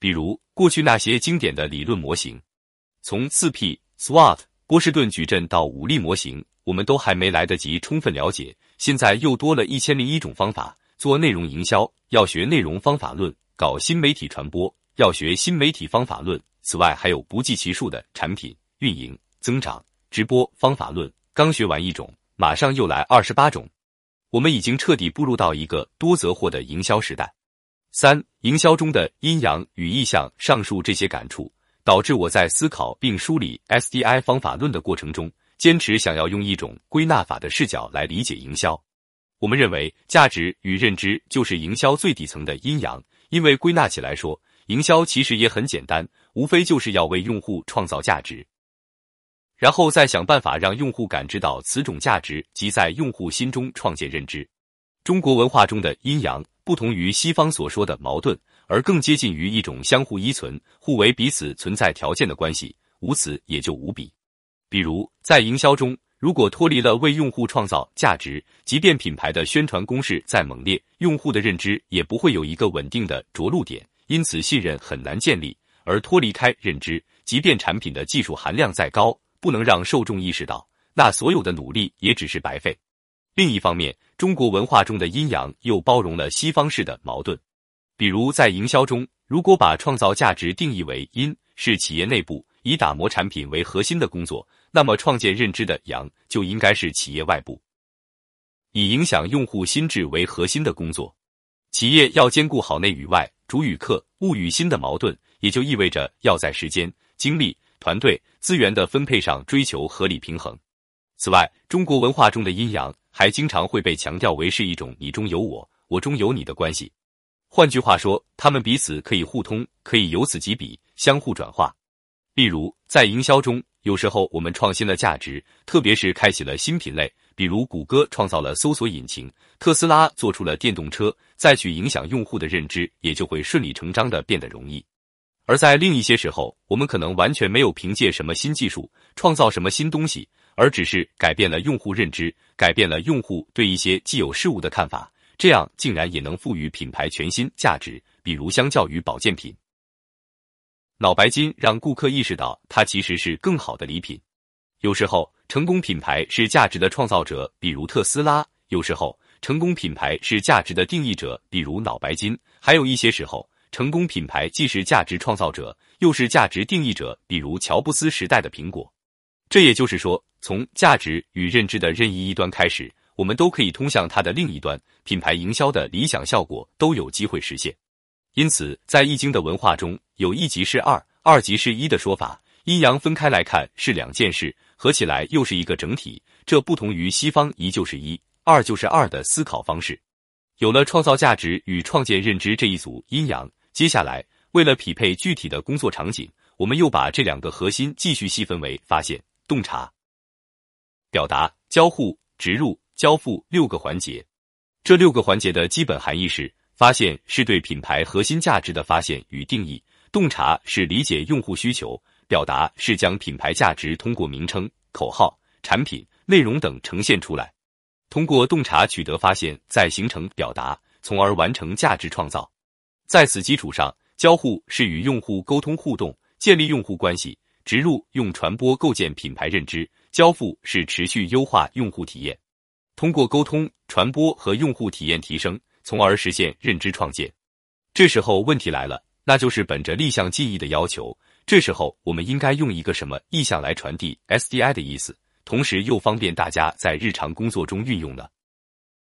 比如过去那些经典的理论模型，从四 P、SWOT、波士顿矩阵到武力模型，我们都还没来得及充分了解。现在又多了一千零一种方法做内容营销，要学内容方法论，搞新媒体传播，要学新媒体方法论。此外，还有不计其数的产品运营、增长、直播方法论。刚学完一种，马上又来二十八种。我们已经彻底步入到一个多则货的营销时代。三、营销中的阴阳与意象，上述这些感触，导致我在思考并梳理 SDI 方法论的过程中，坚持想要用一种归纳法的视角来理解营销。我们认为，价值与认知就是营销最底层的阴阳，因为归纳起来说，营销其实也很简单，无非就是要为用户创造价值，然后再想办法让用户感知到此种价值，即在用户心中创建认知。中国文化中的阴阳。不同于西方所说的矛盾，而更接近于一种相互依存、互为彼此存在条件的关系。无此也就无彼。比如在营销中，如果脱离了为用户创造价值，即便品牌的宣传攻势再猛烈，用户的认知也不会有一个稳定的着陆点，因此信任很难建立。而脱离开认知，即便产品的技术含量再高，不能让受众意识到，那所有的努力也只是白费。另一方面，中国文化中的阴阳又包容了西方式的矛盾。比如在营销中，如果把创造价值定义为阴，是企业内部以打磨产品为核心的工作，那么创建认知的阳就应该是企业外部以影响用户心智为核心的工作。企业要兼顾好内与外、主与客、物与心的矛盾，也就意味着要在时间、精力、团队资源的分配上追求合理平衡。此外，中国文化中的阴阳。还经常会被强调为是一种你中有我，我中有你的关系。换句话说，他们彼此可以互通，可以由此及彼，相互转化。例如，在营销中，有时候我们创新了价值，特别是开启了新品类，比如谷歌创造了搜索引擎，特斯拉做出了电动车，再去影响用户的认知，也就会顺理成章的变得容易。而在另一些时候，我们可能完全没有凭借什么新技术创造什么新东西。而只是改变了用户认知，改变了用户对一些既有事物的看法，这样竟然也能赋予品牌全新价值。比如，相较于保健品，脑白金让顾客意识到它其实是更好的礼品。有时候，成功品牌是价值的创造者，比如特斯拉；有时候，成功品牌是价值的定义者，比如脑白金；还有一些时候，成功品牌既是价值创造者，又是价值定义者，比如乔布斯时代的苹果。这也就是说。从价值与认知的任意一端开始，我们都可以通向它的另一端，品牌营销的理想效果都有机会实现。因此，在易经的文化中，有一即是二，二即是一的说法，阴阳分开来看是两件事，合起来又是一个整体。这不同于西方一就是一，二就是二的思考方式。有了创造价值与创建认知这一组阴阳，接下来为了匹配具体的工作场景，我们又把这两个核心继续细分为发现、洞察。表达、交互、植入、交付六个环节，这六个环节的基本含义是：发现是对品牌核心价值的发现与定义；洞察是理解用户需求；表达是将品牌价值通过名称、口号、产品、内容等呈现出来。通过洞察取得发现，再形成表达，从而完成价值创造。在此基础上，交互是与用户沟通互动，建立用户关系；植入用传播构建品牌认知。交付是持续优化用户体验，通过沟通、传播和用户体验提升，从而实现认知创建。这时候问题来了，那就是本着立项记忆的要求，这时候我们应该用一个什么意向来传递 SDI 的意思，同时又方便大家在日常工作中运用呢？